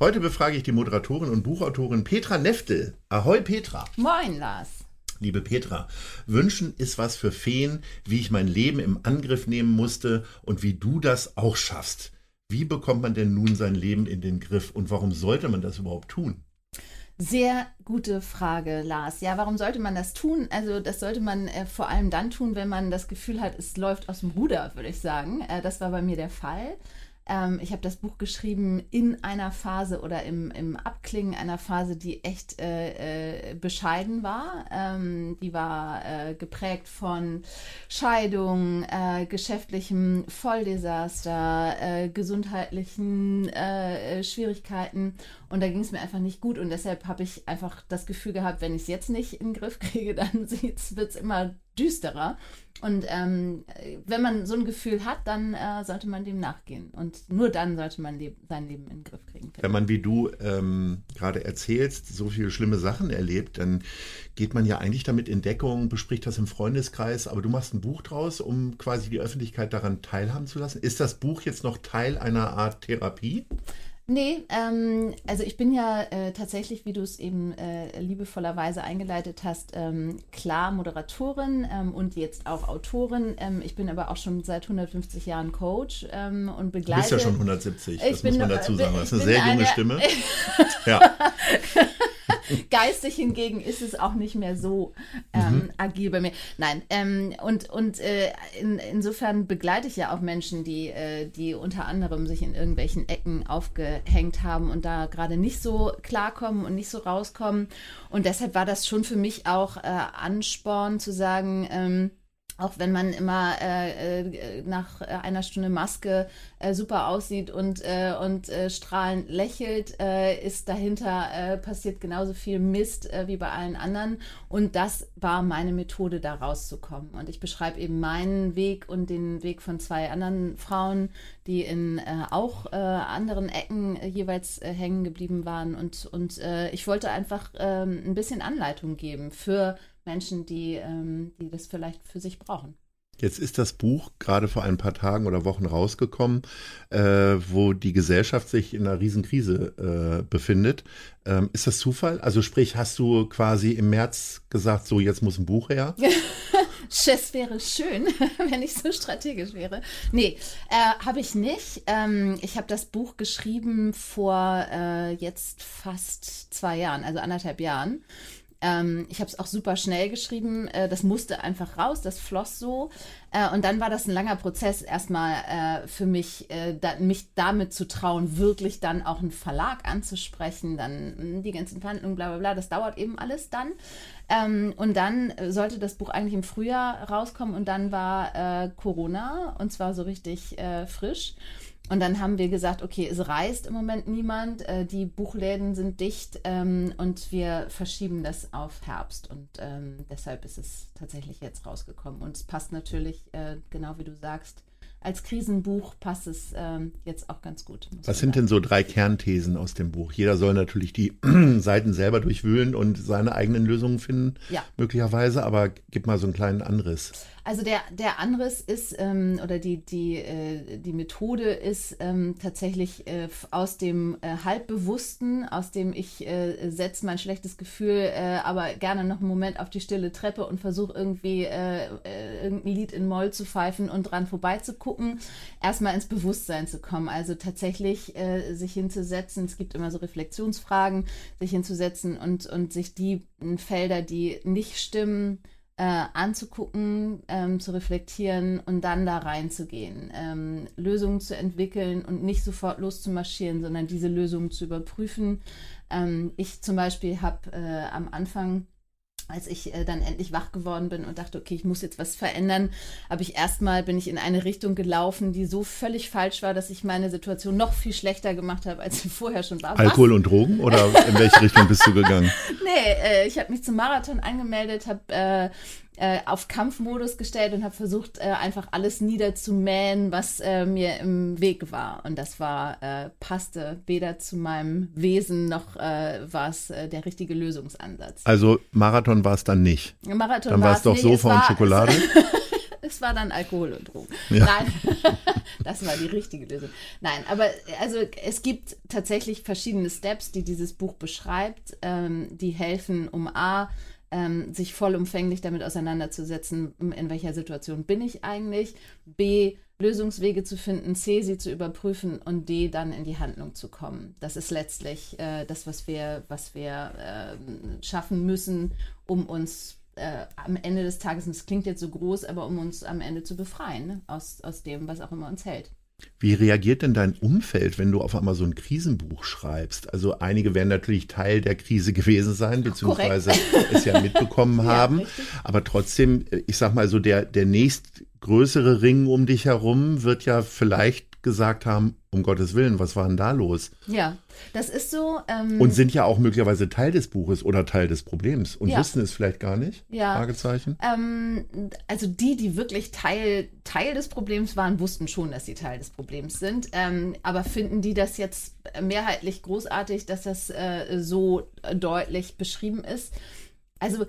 Heute befrage ich die Moderatorin und Buchautorin Petra Neftel. Ahoi Petra. Moin, Lars. Liebe Petra, Wünschen ist was für Feen, wie ich mein Leben im Angriff nehmen musste und wie du das auch schaffst. Wie bekommt man denn nun sein Leben in den Griff und warum sollte man das überhaupt tun? Sehr gute Frage, Lars. Ja, warum sollte man das tun? Also das sollte man äh, vor allem dann tun, wenn man das Gefühl hat, es läuft aus dem Ruder, würde ich sagen. Äh, das war bei mir der Fall. Ähm, ich habe das Buch geschrieben in einer Phase oder im, im Abklingen einer Phase, die echt äh, äh, bescheiden war. Ähm, die war äh, geprägt von Scheidung, äh, geschäftlichem Volldesaster, äh, gesundheitlichen äh, Schwierigkeiten. Und da ging es mir einfach nicht gut. Und deshalb habe ich einfach das Gefühl gehabt, wenn ich es jetzt nicht in den Griff kriege, dann wird es immer düsterer. Und ähm, wenn man so ein Gefühl hat, dann äh, sollte man dem nachgehen. Und nur dann sollte man leb sein Leben in den Griff kriegen. Wenn man, wie du ähm, gerade erzählst, so viele schlimme Sachen erlebt, dann geht man ja eigentlich damit in Deckung, bespricht das im Freundeskreis, aber du machst ein Buch draus, um quasi die Öffentlichkeit daran teilhaben zu lassen. Ist das Buch jetzt noch Teil einer Art Therapie? Nee, ähm, also ich bin ja äh, tatsächlich, wie du es eben äh, liebevollerweise eingeleitet hast, ähm, klar Moderatorin ähm, und jetzt auch Autorin. Ähm, ich bin aber auch schon seit 150 Jahren Coach ähm, und begleite. Du bist ja schon 170, das muss man dazu sagen. Das ist eine sehr junge eine- Stimme. ja. Geistig hingegen ist es auch nicht mehr so ähm, agil bei mir. Nein, ähm, und, und äh, in, insofern begleite ich ja auch Menschen, die, äh, die unter anderem sich in irgendwelchen Ecken aufgehängt haben und da gerade nicht so klarkommen und nicht so rauskommen. Und deshalb war das schon für mich auch äh, Ansporn zu sagen, ähm, auch wenn man immer äh, äh, nach einer Stunde Maske äh, super aussieht und, äh, und äh, strahlend lächelt, äh, ist dahinter äh, passiert genauso viel Mist äh, wie bei allen anderen. Und das war meine Methode, da rauszukommen. Und ich beschreibe eben meinen Weg und den Weg von zwei anderen Frauen, die in äh, auch äh, anderen Ecken äh, jeweils äh, hängen geblieben waren. Und, und äh, ich wollte einfach ähm, ein bisschen Anleitung geben für Menschen, die, ähm, die das vielleicht für sich brauchen. Jetzt ist das Buch gerade vor ein paar Tagen oder Wochen rausgekommen, äh, wo die Gesellschaft sich in einer Riesenkrise äh, befindet. Ähm, ist das Zufall? Also sprich, hast du quasi im März gesagt, so jetzt muss ein Buch her? Es wäre schön, wenn ich so strategisch wäre. Nee, äh, habe ich nicht. Ähm, ich habe das Buch geschrieben vor äh, jetzt fast zwei Jahren, also anderthalb Jahren. Ähm, ich habe es auch super schnell geschrieben. Äh, das musste einfach raus, das floss so. Äh, und dann war das ein langer Prozess, erstmal äh, für mich, äh, da, mich damit zu trauen, wirklich dann auch einen Verlag anzusprechen, dann mh, die ganzen Verhandlungen, bla bla bla. Das dauert eben alles dann. Ähm, und dann äh, sollte das Buch eigentlich im Frühjahr rauskommen und dann war äh, Corona und zwar so richtig frisch. Und dann haben wir gesagt, okay, es reist im Moment niemand, äh, die Buchläden sind dicht ähm, und wir verschieben das auf Herbst. Und ähm, deshalb ist es tatsächlich jetzt rausgekommen. Und es passt natürlich, äh, genau wie du sagst, als Krisenbuch passt es ähm, jetzt auch ganz gut. Was sind sagen. denn so drei Kernthesen aus dem Buch? Jeder soll natürlich die Seiten selber durchwühlen und seine eigenen Lösungen finden, Ja. möglicherweise, aber gib mal so einen kleinen Anriss. Also der, der Anriss ist, ähm, oder die, die, äh, die Methode ist ähm, tatsächlich äh, aus dem äh, Halbbewussten, aus dem ich äh, setze mein schlechtes Gefühl, äh, aber gerne noch einen Moment auf die stille Treppe und versuche irgendwie äh, äh, irgendein Lied in Moll zu pfeifen und dran vorbeizugucken, erstmal ins Bewusstsein zu kommen. Also tatsächlich äh, sich hinzusetzen, es gibt immer so Reflexionsfragen, sich hinzusetzen und, und sich die m, Felder, die nicht stimmen, äh, anzugucken, ähm, zu reflektieren und dann da reinzugehen, ähm, Lösungen zu entwickeln und nicht sofort loszumarschieren, sondern diese Lösungen zu überprüfen. Ähm, ich zum Beispiel habe äh, am Anfang als ich äh, dann endlich wach geworden bin und dachte, okay, ich muss jetzt was verändern, habe ich erstmal bin ich in eine Richtung gelaufen, die so völlig falsch war, dass ich meine Situation noch viel schlechter gemacht habe, als sie vorher schon war. Alkohol was? und Drogen oder in welche Richtung bist du gegangen? nee, äh, ich habe mich zum Marathon angemeldet, habe äh, auf Kampfmodus gestellt und habe versucht, äh, einfach alles niederzumähen, was äh, mir im Weg war. Und das war, äh, passte weder zu meinem Wesen noch äh, war es äh, der richtige Lösungsansatz. Also Marathon war es dann nicht. Marathon dann war es doch Sofa war, und Schokolade. Es, war dann Alkohol und Drogen. Ja. Nein, das war die richtige Lösung. Nein, aber also es gibt tatsächlich verschiedene Steps, die dieses Buch beschreibt, ähm, die helfen, um A, ähm, sich vollumfänglich damit auseinanderzusetzen, in welcher Situation bin ich eigentlich, B, Lösungswege zu finden, C, sie zu überprüfen und D, dann in die Handlung zu kommen. Das ist letztlich äh, das, was wir, was wir äh, schaffen müssen, um uns äh, am Ende des Tages, und es klingt jetzt so groß, aber um uns am Ende zu befreien ne? aus, aus dem, was auch immer uns hält. Wie reagiert denn dein Umfeld, wenn du auf einmal so ein Krisenbuch schreibst? Also einige werden natürlich Teil der Krise gewesen sein, beziehungsweise Korrekt. es ja mitbekommen haben. Ja, aber trotzdem, ich sag mal so, der, der nächstgrößere Ring um dich herum wird ja vielleicht gesagt haben, um Gottes Willen, was war denn da los? Ja, das ist so. Ähm, und sind ja auch möglicherweise Teil des Buches oder Teil des Problems und ja. wissen es vielleicht gar nicht? Ja. Fragezeichen. Ähm, also die, die wirklich Teil, Teil des Problems waren, wussten schon, dass sie Teil des Problems sind. Ähm, aber finden die das jetzt mehrheitlich großartig, dass das äh, so deutlich beschrieben ist? Also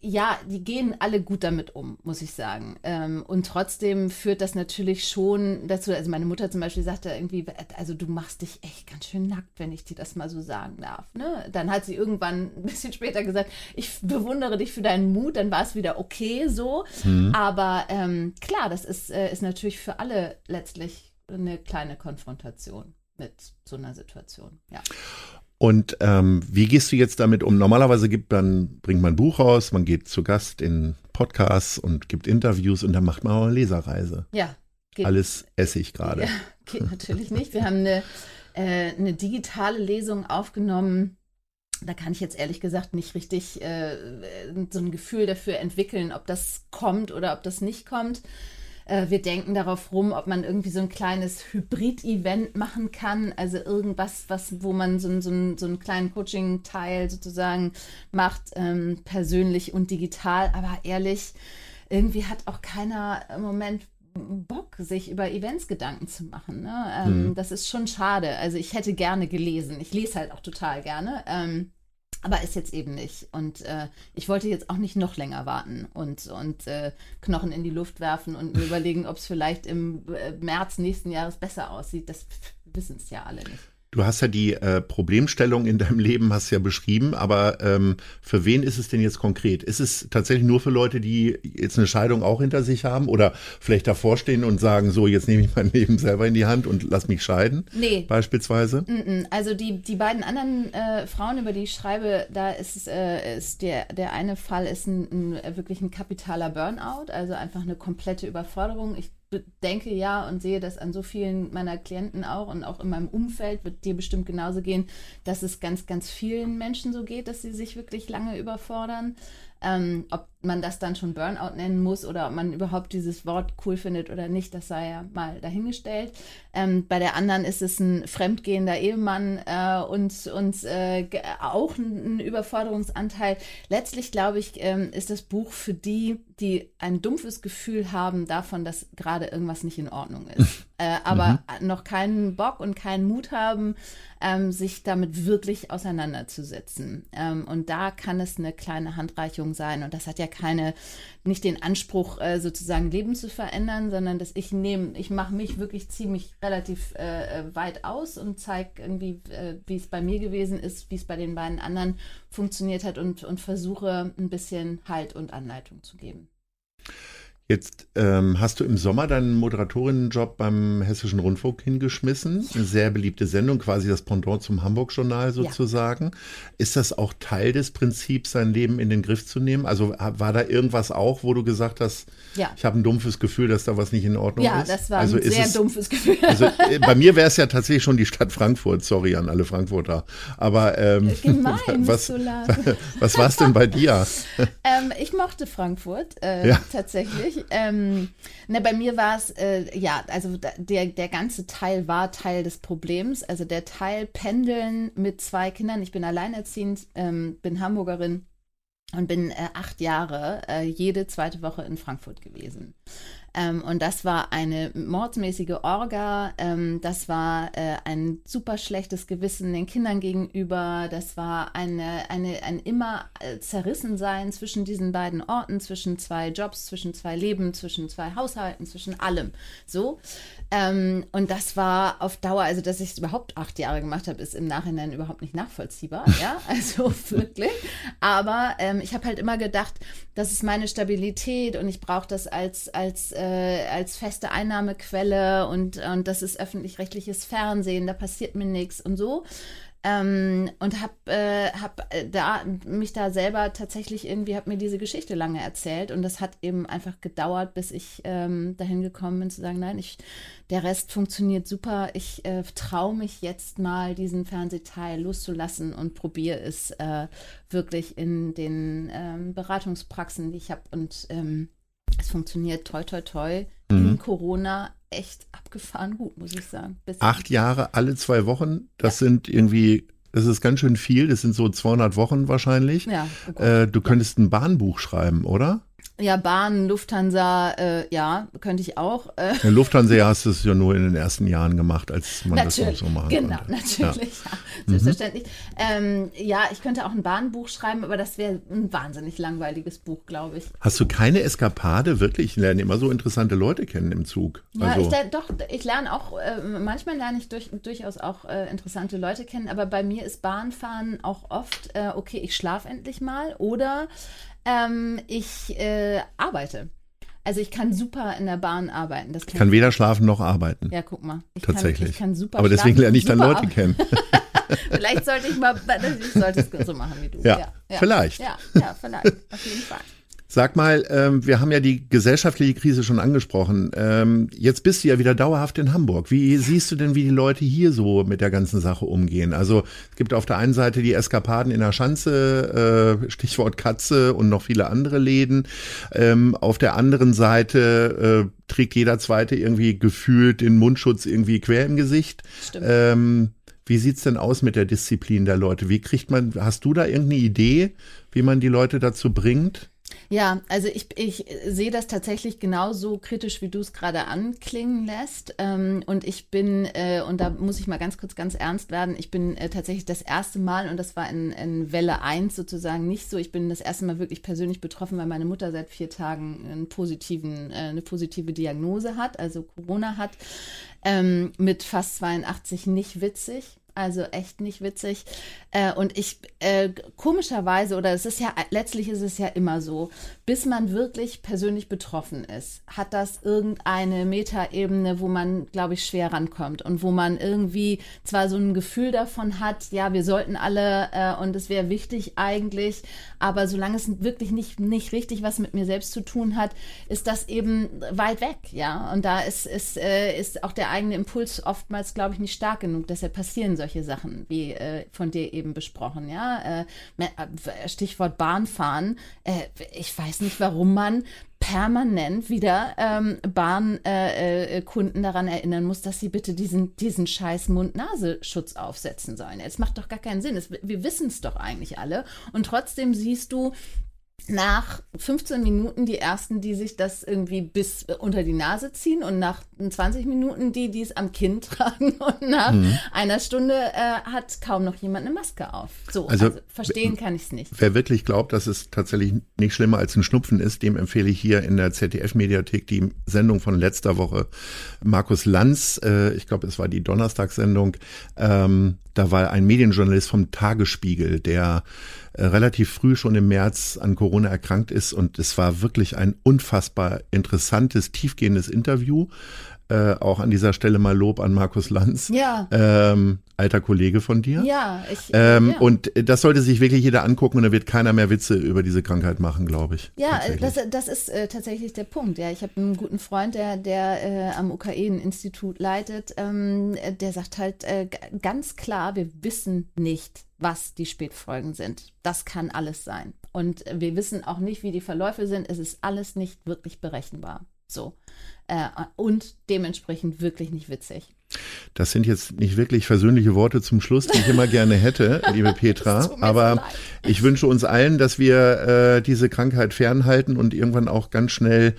ja, die gehen alle gut damit um, muss ich sagen. Ähm, und trotzdem führt das natürlich schon dazu, also meine Mutter zum Beispiel sagte irgendwie, also du machst dich echt ganz schön nackt, wenn ich dir das mal so sagen darf. Ne? Dann hat sie irgendwann ein bisschen später gesagt, ich bewundere dich für deinen Mut, dann war es wieder okay so. Mhm. Aber ähm, klar, das ist, äh, ist natürlich für alle letztlich eine kleine Konfrontation mit so einer Situation. Ja. Und ähm, wie gehst du jetzt damit um? Normalerweise gibt man, bringt man ein Buch raus, man geht zu Gast in Podcasts und gibt Interviews und dann macht man auch eine Leserreise. Ja. Geht, Alles Essig gerade. Ja, geht natürlich nicht. Wir haben eine, äh, eine digitale Lesung aufgenommen. Da kann ich jetzt ehrlich gesagt nicht richtig äh, so ein Gefühl dafür entwickeln, ob das kommt oder ob das nicht kommt. Äh, wir denken darauf rum, ob man irgendwie so ein kleines Hybrid-Event machen kann, also irgendwas, was, wo man so, so, so einen kleinen Coaching-Teil sozusagen macht, ähm, persönlich und digital. Aber ehrlich, irgendwie hat auch keiner im Moment Bock, sich über Events Gedanken zu machen. Ne? Ähm, mhm. Das ist schon schade. Also ich hätte gerne gelesen. Ich lese halt auch total gerne. Ähm, aber ist jetzt eben nicht. Und äh, ich wollte jetzt auch nicht noch länger warten und, und äh, Knochen in die Luft werfen und mir überlegen, ob es vielleicht im äh, März nächsten Jahres besser aussieht. Das wissen es ja alle nicht. Du hast ja die äh, Problemstellung in deinem Leben, hast ja beschrieben, aber ähm, für wen ist es denn jetzt konkret? Ist es tatsächlich nur für Leute, die jetzt eine Scheidung auch hinter sich haben oder vielleicht davor stehen und sagen, so, jetzt nehme ich mein Leben selber in die Hand und lass mich scheiden? Nee. Beispielsweise? Also die, die beiden anderen äh, Frauen, über die ich schreibe, da ist, äh, ist der, der eine Fall ist ein, ein, wirklich ein kapitaler Burnout, also einfach eine komplette Überforderung. Ich denke ja und sehe das an so vielen meiner Klienten auch und auch in meinem Umfeld wird dir bestimmt genauso gehen, dass es ganz, ganz vielen Menschen so geht, dass sie sich wirklich lange überfordern. Ähm, ob man das dann schon Burnout nennen muss oder ob man überhaupt dieses Wort cool findet oder nicht, das sei ja mal dahingestellt. Ähm, bei der anderen ist es ein fremdgehender Ehemann äh, und, und äh, auch ein, Überforderungsanteil. Letztlich, glaube ich, ähm, ist das Buch für die, die ein dumpfes Gefühl haben davon, dass gerade irgendwas nicht in Ordnung ist. äh, aber mhm. noch keinen Bock und keinen Mut haben, ähm, sich damit wirklich auseinanderzusetzen. Ähm, und da kann es eine kleine Handreichung sein. Und das hat ja keine, nicht den Anspruch, äh, sozusagen Leben zu verändern, sondern dass ich nehme, ich mache mich wirklich ziemlich relativ äh, äh weit aus und zeige irgendwie, äh, wie es bei mir gewesen ist, wie es bei den beiden anderen funktioniert hat und, und versuche ein bisschen Halt und Anleitung zu geben. Jetzt ähm, hast du im Sommer deinen Moderatorinnenjob beim Hessischen Rundfunk hingeschmissen. Eine sehr beliebte Sendung, quasi das Pendant zum Hamburg-Journal sozusagen. Ja. Ist das auch Teil des Prinzips, sein Leben in den Griff zu nehmen? Also war da irgendwas auch, wo du gesagt hast, ja. ich habe ein dumpfes Gefühl, dass da was nicht in Ordnung ja, ist? Ja, das war also ein sehr es, dumpfes Gefühl. Also äh, bei mir wäre es ja tatsächlich schon die Stadt Frankfurt. Sorry an alle Frankfurter. Aber ähm, Gemein, was, was war es denn bei dir? ähm, ich mochte Frankfurt äh, tatsächlich. Ähm, ne, bei mir war es, äh, ja, also der, der ganze Teil war Teil des Problems. Also der Teil Pendeln mit zwei Kindern. Ich bin alleinerziehend, ähm, bin Hamburgerin und bin äh, acht Jahre äh, jede zweite Woche in Frankfurt gewesen. Ähm, und das war eine mordsmäßige Orga. Ähm, das war äh, ein super schlechtes Gewissen den Kindern gegenüber. Das war eine, eine, ein immer äh, Zerrissensein zwischen diesen beiden Orten, zwischen zwei Jobs, zwischen zwei Leben, zwischen zwei Haushalten, zwischen allem. So. Ähm, und das war auf Dauer, also dass ich es überhaupt acht Jahre gemacht habe, ist im Nachhinein überhaupt nicht nachvollziehbar. ja, also wirklich. Aber ähm, ich habe halt immer gedacht, das ist meine Stabilität und ich brauche das als, als, äh, als feste Einnahmequelle und, und das ist öffentlich-rechtliches Fernsehen, da passiert mir nichts und so. Ähm, und habe äh, hab äh, da mich da selber tatsächlich irgendwie habe mir diese Geschichte lange erzählt und das hat eben einfach gedauert, bis ich ähm, dahin gekommen bin zu sagen, nein, ich der Rest funktioniert super. Ich äh, traue mich jetzt mal diesen Fernsehteil loszulassen und probiere es äh, wirklich in den ähm, Beratungspraxen, die ich habe und ähm, es funktioniert toi toi toi mhm. in Corona echt abgefahren gut, muss ich sagen. Bis Acht Jahre, alle zwei Wochen, das ja. sind irgendwie, das ist ganz schön viel, das sind so 200 Wochen wahrscheinlich. Ja, oh äh, du könntest ein Bahnbuch schreiben, oder? Ja, Bahn, Lufthansa, äh, ja, könnte ich auch. Äh. Ja, Lufthansa hast du es ja nur in den ersten Jahren gemacht, als man natürlich, das auch so machen genau, konnte. natürlich, ja, ja selbstverständlich. Mhm. Ähm, ja, ich könnte auch ein Bahnbuch schreiben, aber das wäre ein wahnsinnig langweiliges Buch, glaube ich. Hast du keine Eskapade? Wirklich? Ich lerne immer so interessante Leute kennen im Zug. Ja, also. ich, doch, ich lerne auch, äh, manchmal lerne ich durch, durchaus auch äh, interessante Leute kennen, aber bei mir ist Bahnfahren auch oft, äh, okay, ich schlafe endlich mal oder ähm, ich äh, arbeite. Also ich kann super in der Bahn arbeiten. Das kann ich kann weder schlafen noch arbeiten. Ja, guck mal. Ich Tatsächlich. Kann, ich kann super Aber deswegen lerne ich dann Leute kennen. vielleicht sollte ich mal, ich sollte es so machen wie du. Ja, ja, ja. vielleicht. Ja, ja, vielleicht. Auf jeden Fall. Sag mal, ähm, wir haben ja die gesellschaftliche Krise schon angesprochen. Ähm, jetzt bist du ja wieder dauerhaft in Hamburg. Wie siehst du denn, wie die Leute hier so mit der ganzen Sache umgehen? Also es gibt auf der einen Seite die Eskapaden in der Schanze, äh, Stichwort Katze und noch viele andere Läden. Ähm, auf der anderen Seite äh, trägt jeder Zweite irgendwie gefühlt den Mundschutz irgendwie quer im Gesicht. Stimmt. Ähm, wie sieht's denn aus mit der Disziplin der Leute? Wie kriegt man, hast du da irgendeine Idee, wie man die Leute dazu bringt? Ja, also ich, ich sehe das tatsächlich genauso kritisch, wie du es gerade anklingen lässt. Ähm, und ich bin, äh, und da muss ich mal ganz kurz ganz ernst werden, ich bin äh, tatsächlich das erste Mal, und das war in, in Welle 1 sozusagen nicht so, ich bin das erste Mal wirklich persönlich betroffen, weil meine Mutter seit vier Tagen einen positiven, äh, eine positive Diagnose hat, also Corona hat, ähm, mit fast 82 nicht witzig also echt nicht witzig. Äh, und ich, äh, komischerweise, oder es ist ja, letztlich ist es ja immer so, bis man wirklich persönlich betroffen ist, hat das irgendeine Metaebene, wo man, glaube ich, schwer rankommt und wo man irgendwie zwar so ein Gefühl davon hat, ja, wir sollten alle äh, und es wäre wichtig eigentlich, aber solange es wirklich nicht, nicht richtig was mit mir selbst zu tun hat, ist das eben weit weg, ja. Und da ist, ist, ist auch der eigene Impuls oftmals, glaube ich, nicht stark genug. Deshalb passieren solche Sachen, wie äh, von dir eben besprochen, ja. Äh, äh Stichwort Bahnfahren. Äh, ich weiß nicht, warum man permanent wieder ähm, Bahnkunden äh, äh, daran erinnern muss, dass sie bitte diesen, diesen scheiß Mund-Nasenschutz aufsetzen sollen. Es macht doch gar keinen Sinn. Es, wir wissen es doch eigentlich alle. Und trotzdem siehst du, nach 15 Minuten die ersten, die sich das irgendwie bis unter die Nase ziehen und nach 20 Minuten die, die es am Kinn tragen und nach mhm. einer Stunde äh, hat kaum noch jemand eine Maske auf. So, also, also verstehen kann ich es nicht. Wer wirklich glaubt, dass es tatsächlich nicht schlimmer als ein Schnupfen ist, dem empfehle ich hier in der ZDF-Mediathek die Sendung von letzter Woche. Markus Lanz, äh, ich glaube, es war die Donnerstagssendung, ähm, da war ein Medienjournalist vom Tagesspiegel, der äh, relativ früh schon im März an Corona erkrankt ist. Und es war wirklich ein unfassbar interessantes, tiefgehendes Interview. Äh, auch an dieser Stelle mal Lob an Markus Lanz, Ja. ähm, alter Kollege von dir. Ja, ich. Ähm, ja. Und das sollte sich wirklich jeder angucken und da wird keiner mehr Witze über diese Krankheit machen, glaube ich. Ja, äh, das, das ist äh, tatsächlich der Punkt. Ja, ich habe einen guten Freund, der, der äh, am Ukraine-Institut leitet. Ähm, äh, der sagt halt äh, ganz klar, wir wissen nicht, was die Spätfolgen sind. Das kann alles sein. Und wir wissen auch nicht, wie die Verläufe sind. Es ist alles nicht wirklich berechenbar. So. Äh, und dementsprechend wirklich nicht witzig. Das sind jetzt nicht wirklich versöhnliche Worte zum Schluss, die ich immer gerne hätte, liebe Petra. So Aber leid. ich wünsche uns allen, dass wir äh, diese Krankheit fernhalten und irgendwann auch ganz schnell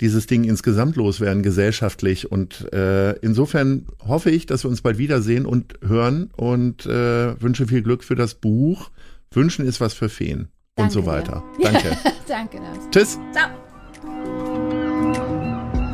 dieses Ding insgesamt loswerden, gesellschaftlich. Und äh, insofern hoffe ich, dass wir uns bald wiedersehen und hören und äh, wünsche viel Glück für das Buch. Wünschen ist was für Feen und Danke so dir. weiter. Danke. Danke, Nils. Tschüss. Ciao.